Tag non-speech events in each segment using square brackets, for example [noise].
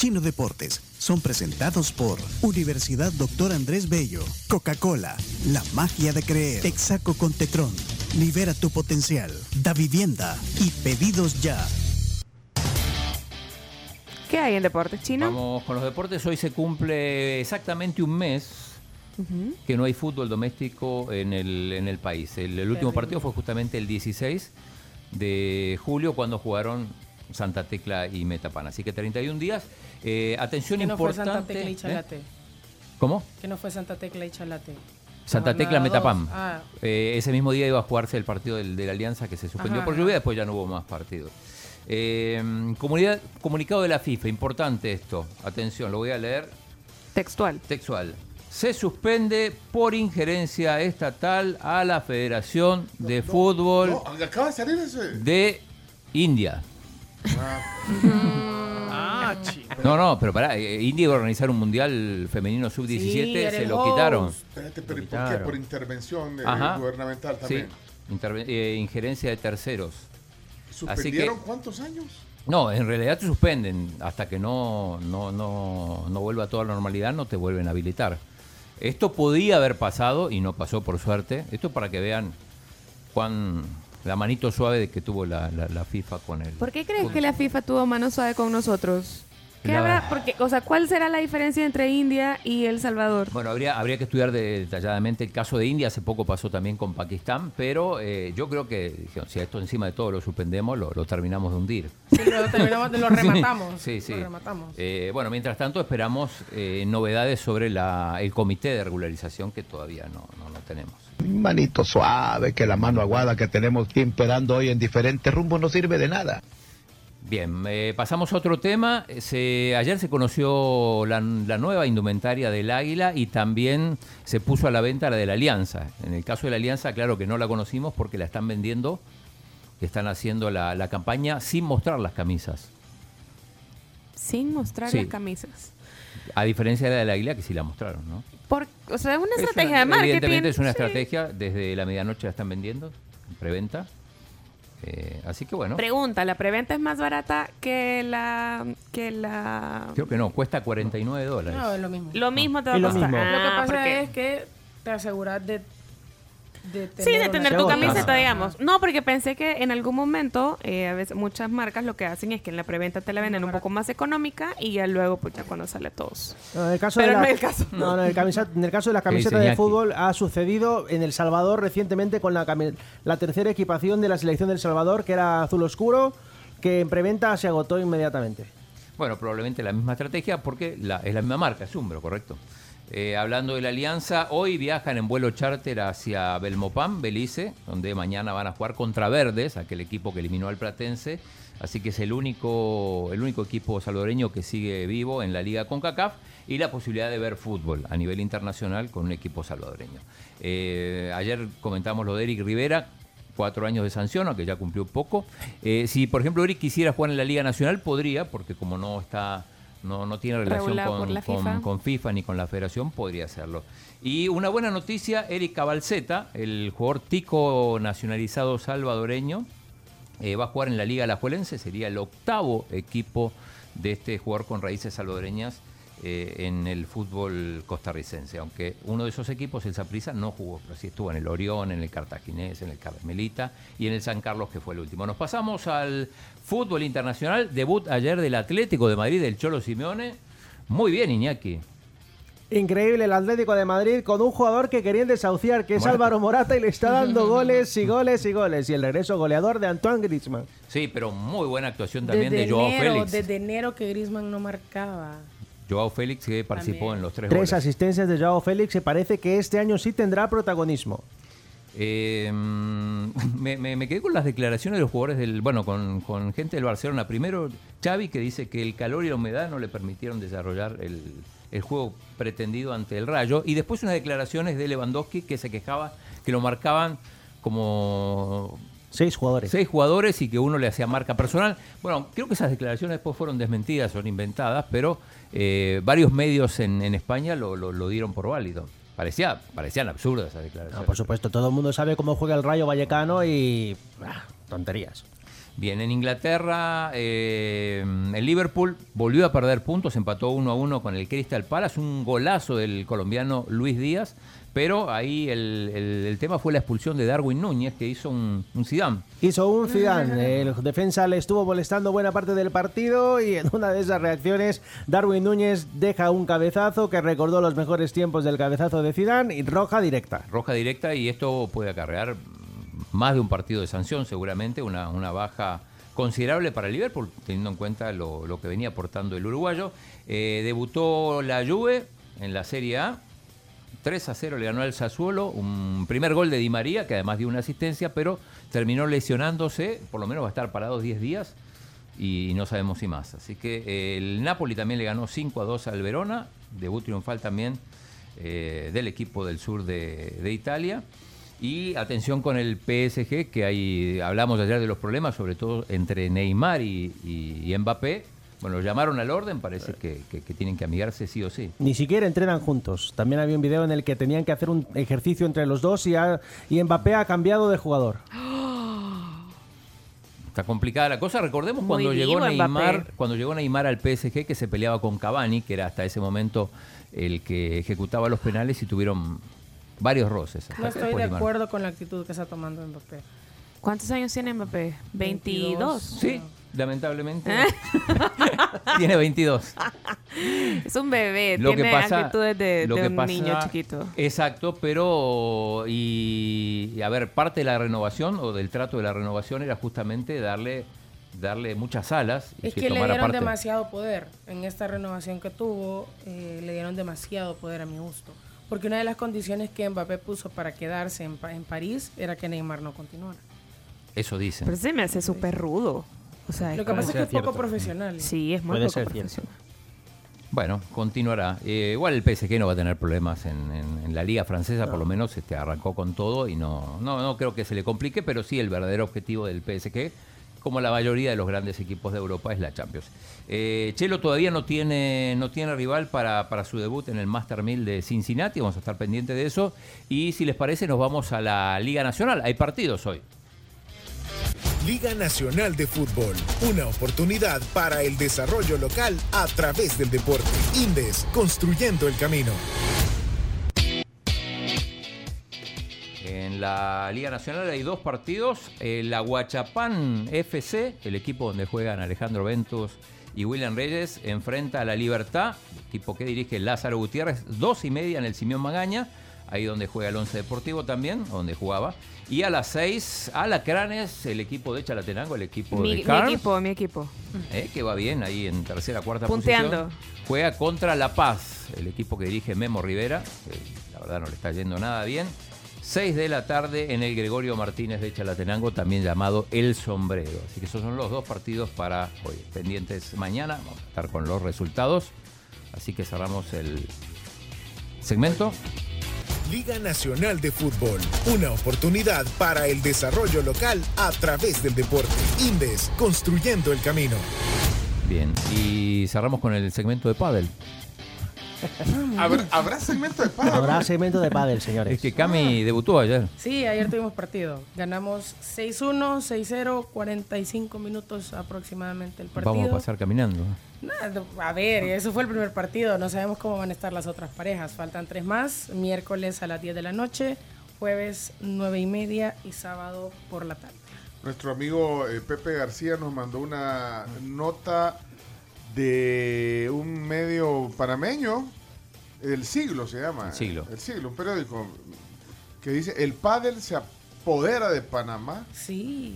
Chino Deportes son presentados por Universidad Doctor Andrés Bello, Coca-Cola, La Magia de Creer, Texaco con Tetrón, Libera tu Potencial, Da Vivienda y Pedidos Ya. ¿Qué hay en deportes chino? Vamos con los deportes. Hoy se cumple exactamente un mes que no hay fútbol doméstico en el, en el país. El, el último partido fue justamente el 16 de julio cuando jugaron Santa Tecla y Metapan. Así que 31 días. Eh, atención Que no fue importante. Santa Tecla y ¿eh? Chalate. ¿Cómo? Que no fue Santa Tecla y Chalate. Santa Tecla Metapam. Ah. Eh, ese mismo día iba a jugarse el partido del- de la Alianza que se suspendió Ajá, por lluvia, después ya no hubo más partidos. Eh, comunidad, comunicado de la FIFA, importante esto. Atención, lo voy a leer Textual. textual. Se suspende por injerencia estatal a la Federación de Fútbol No, acaba de salir ese. de India. Ah, chico. No, no, pero pará, eh, India iba a organizar un mundial femenino sub-17, Sí, era se el lo host. quitaron. Espérate, pero ¿y por qué? Claro. Por intervención eh, Ajá. gubernamental Sí, también. interve- eh, injerencia de terceros. ¿Suspendieron cuántos años? No, en realidad te suspenden hasta que no, no, no, no vuelva a toda la normalidad, no te vuelven a habilitar. Esto podía haber pasado y no pasó por suerte. Esto es para que vean cuán la manito suave de que tuvo la, la- la FIFA con él. ¿Por qué crees que la FIFA tuvo mano suave con nosotros? ¿Qué La- habrá? Porque, o sea, ¿cuál será la diferencia entre India y El Salvador? Bueno, habría, habría que estudiar de- detalladamente el caso de India, hace poco pasó también con Pakistán, pero eh, yo creo que dijeron, si a esto encima de todo lo suspendemos, lo, lo terminamos de hundir. Sí, lo, terminamos, lo [laughs] rematamos. Sí, sí. Lo rematamos. Eh, bueno, mientras tanto esperamos eh, novedades sobre la, el comité de regularización que todavía no, no, no tenemos. Manito suave, que la mano aguada que tenemos siempre dando hoy en diferentes rumbos no sirve de nada. Bien, eh, pasamos a otro tema. Se, ayer se conoció la, la nueva indumentaria del Águila y también se puso a la venta la de la Alianza. En el caso de la Alianza, claro que no la conocimos porque la están vendiendo, están haciendo la, la campaña sin mostrar las camisas. Sin mostrar Sí. las camisas. A diferencia de la del Águila, que sí la mostraron, ¿no? Por, o sea, es una Es estrategia una- de marketing. Evidentemente es una Sí. estrategia. Desde la medianoche la están vendiendo, en preventa. Eh, así que bueno, Pregunta, ¿la preventa es más barata que la... que la... creo que no, cuesta 49 dólares. No, es lo mismo. Lo mismo te va a Es lo costar. mismo. Lo que Ah, pasa porque- es que te aseguras de, de tener Sí, de tener tu camiseta, digamos. No, porque pensé que en algún momento, eh, a veces muchas marcas lo que hacen es que en la preventa te la venden un poco más económica y ya luego, pues ya cuando sale todos. No, en el caso Pero de la- no es el caso. No, no, en el, camisa- en el caso de la ¿Qué camiseta dice de fútbol ha sucedido en El Salvador recientemente con la, cami- la tercera equipación de la selección del Salvador, que era azul oscuro, que en preventa se agotó inmediatamente. Bueno, probablemente la misma estrategia porque la- es la misma marca, es Umbro, correcto. Eh, hablando de la alianza, hoy viajan en vuelo charter hacia Belmopán, Belice, donde mañana van a jugar contra Verdes, aquel equipo que eliminó al Platense. Así que es el único, el único equipo salvadoreño que sigue vivo en la liga CONCACAF y la posibilidad de ver fútbol a nivel internacional con un equipo salvadoreño. Eh, ayer comentamos lo de Eric Rivera, cuatro años de sanción, aunque ya cumplió poco. Eh, si, por ejemplo, Eric quisiera jugar en la Liga Nacional, podría, porque como no está, no, no tiene relación con, con- FIFA. con FIFA ni con la Federación, podría hacerlo. Y una buena noticia, Eric Cabalceta, el jugador tico nacionalizado salvadoreño, eh, va a jugar en la Liga Alajuelense, sería el octavo equipo de este jugador con raíces salvadoreñas eh, en el fútbol costarricense, aunque uno de esos equipos, el Saprissa, no jugó, pero sí estuvo en el Orión, en el Cartaginés, en el Carmelita y en el San Carlos, que fue el último. Nos pasamos al fútbol internacional, debut ayer del Atlético de Madrid, del Cholo Simeone. Muy bien, Iñaki. Increíble el Atlético de Madrid con un jugador que querían desahuciar, que es Morata. Álvaro Morata, y le está dando [laughs] goles y goles y goles. Y el regreso goleador de Antoine Griezmann. Sí, pero muy buena actuación también Desde de Joao enero, Félix. desde enero que Griezmann no marcaba. Joao Félix que participó También. en los tres, Tres goles. asistencias de Joao Félix, se parece que este año sí tendrá protagonismo. Eh, [laughs] me, me- me quedé con las declaraciones de los jugadores del, bueno, con, con gente del Barcelona. Primero, Xavi que dice que el calor y la humedad no le permitieron desarrollar el, el juego pretendido ante el Rayo. Y después unas declaraciones de Lewandowski que se quejaba que que lo marcaban como Seis jugadores. seis jugadores y que uno le hacía marca personal. Bueno, creo que esas declaraciones después fueron desmentidas, son inventadas, pero eh, varios medios en, en España lo, lo- lo dieron por válido. Parecía, parecían absurdas esas declaraciones. No, por supuesto, todo el mundo sabe cómo juega el Rayo Vallecano y. ah, tonterías. Bien, en Inglaterra, eh, el Liverpool volvió a perder puntos, empató 1 a 1 con el Crystal Palace, un golazo del colombiano Luis Díaz, pero ahí el, el- el tema fue la expulsión de Darwin Núñez, que hizo un, un Zidane. Hizo un Zidane. El defensa le estuvo molestando buena parte del partido y en una de esas reacciones Darwin Núñez deja un cabezazo que recordó los mejores tiempos del cabezazo de Zidane y roja directa. roja directa y esto puede acarrear más de un partido de sanción seguramente, una, una baja considerable para el Liverpool, teniendo en cuenta lo, lo que venía aportando el uruguayo. Eh, debutó la Juve en la Serie A, 3 a 0 le ganó al Sassuolo, un primer gol de Di María, que además dio una asistencia, pero terminó lesionándose, por lo menos va a estar parado 10 días y no sabemos si más. Así que eh, el Napoli también le ganó 5 a 2 al Verona, debut triunfal también eh, del equipo del sur de, Italia. Y atención con el PSG, que hay, hablamos ayer de los problemas, sobre todo entre Neymar y- y Mbappé. Bueno, lo llamaron al orden, parece que, que- que tienen que amigarse sí o sí. Ni siquiera entrenan juntos. También había un video en el que tenían que hacer un ejercicio entre los dos y, ha- y Mbappé ha cambiado de jugador. [gasps] Está complicada la cosa. Recordemos Muy cuando llegó Neymar, Mbappé. cuando llegó Neymar al PSG que se peleaba con Cavani, que era hasta ese momento el que ejecutaba los penales y tuvieron varios roces. No estoy de acuerdo con la actitud que está tomando Mbappé. ¿Cuántos años tiene Mbappé? 22. Sí, lamentablemente. [laughs] Tiene 22. Es un bebé, Lo que tiene pasa, actitudes de, lo de que un pasa- niño chiquito. Exacto, pero y, y a ver, parte de la renovación o del trato de la renovación era justamente darle darle muchas alas y Es que le dieron parte. demasiado poder. En esta renovación que tuvo, eh, le dieron demasiado poder a mi gusto. Porque una de las condiciones que Mbappé puso para quedarse en, en París era que Neymar no continuara. Eso dicen. Pero se me hace súper rudo. O sea, Lo que pasa es que es poco profesional. Sí, es muy Puede poco ser cierto. profesional. Bueno, continuará. Eh, igual el PSG no va a tener problemas en, en- en la liga francesa, por lo menos este, arrancó con todo y no, no, no creo que se le complique, pero sí el verdadero objetivo del PSG, como la mayoría de los grandes equipos de Europa, es la Champions. Eh, Chelo todavía no tiene, no tiene rival para, para su debut en el Master 1000 de Cincinnati, vamos a estar pendientes de eso. Y si les parece, nos vamos a la Liga Nacional. Hay partidos hoy. Liga Nacional de Fútbol, una oportunidad para el desarrollo local a través del deporte. Indes, construyendo el camino. En la Liga Nacional hay dos partidos. El Aguachapán FC, el equipo donde juegan Alejandro Ventus y William Reyes, enfrenta a la Libertad, equipo que dirige Lázaro Gutiérrez, dos y media en el Simeón Magaña, ahí donde juega el Once Deportivo también, donde jugaba. Y a las seis, Alacranes, el equipo de Chalatenango, el equipo Mi, de mi Carls, equipo, mi equipo. eh, que va bien ahí en tercera, cuarta Punteando. posición. Juega contra La Paz, el equipo que dirige Memo Rivera, que la verdad no le está yendo nada bien. 6 de la tarde en el Gregorio Martínez de Chalatenango, también llamado El Sombrero. Así que esos son los dos partidos para hoy. Pendientes mañana, vamos a estar con los resultados. Así que cerramos el segmento. Liga Nacional de Fútbol, una oportunidad para el desarrollo local a través del deporte. Indes, construyendo el camino. Bien, y cerramos con el segmento de pádel. ¿Habrá, habrá segmento de pádel? Habrá segmento de pádel, señores. Es que Cami debutó ayer. Sí, ayer tuvimos partido. Ganamos 6-1, 6-0, 45 minutos aproximadamente el partido. Vamos a pasar caminando. Nada, a ver, eso fue el primer partido. No sabemos cómo van a estar las otras parejas. Faltan tres más. Miércoles a las 10 de la noche, jueves 9 y media y sábado por la tarde. Nuestro amigo eh, Pepe García nos mandó una nota de un medio panameño, El Siglo se llama. El Siglo. El Siglo, un periódico que dice, el pádel se apodera de Panamá. Sí.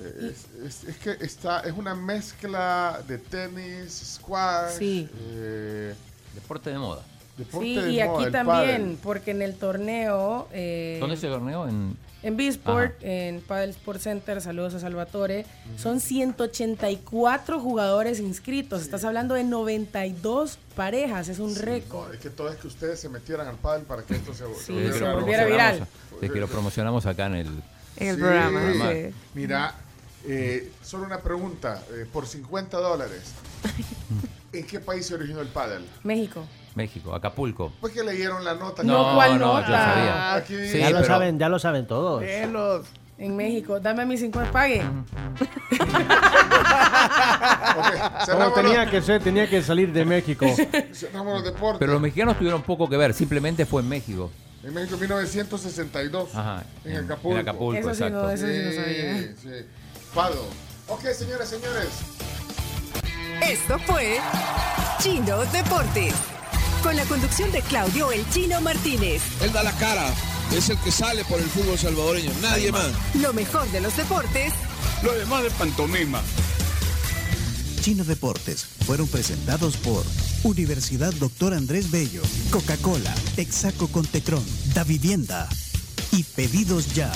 Eh, Es, es- es que está, es una mezcla de tenis, squash, Sí. eh, Deporte de moda. Deporte Sí, de y moda, aquí el también, pádel. porque en el torneo... eh, ¿Dónde se torneo? En En B-Sport, en Padel Sport Center, saludos a Salvatore, son 184 jugadores inscritos. Estás hablando de 92 parejas, es un récord. No, es que todo es que ustedes se metieran al pádel para que esto se, Sí, volviera se viral. a- Es que lo promocionamos acá en el... En el Sí. programa. Mira, eh, solo una pregunta. eh, por 50 dólares, [laughs] ¿en qué país se originó el pádel? México. México, Acapulco. Pues que leyeron la nota. No, ¿cuál no, nota? yo sabía. Aquí Sí, ya lo pero- saben, ya lo saben todos. Pelos. En México. Dame mis 50. Pague. [laughs] Ok, Como cerramos, tenía los, que ser, tenía que salir de México. [laughs] cerramos los deportes. Pero los mexicanos tuvieron poco que ver, simplemente fue en México. En México 1962. Ajá. En Acapulco. En Acapulco, Eso sí, exacto. no, eso sí no Sí, sabía. sí. Fado. Ok, señores, señores. Esto fue Chino Deportes. Con la conducción de Claudio El Chino Martínez. Él da la cara, es el que sale por el fútbol salvadoreño, nadie más. Lo mejor de los deportes Lo demás de pantomima. Chino Deportes fueron presentados por Universidad Doctor Andrés Bello, Coca-Cola, Texaco con Tecron, Da Vivienda y Pedidos Ya.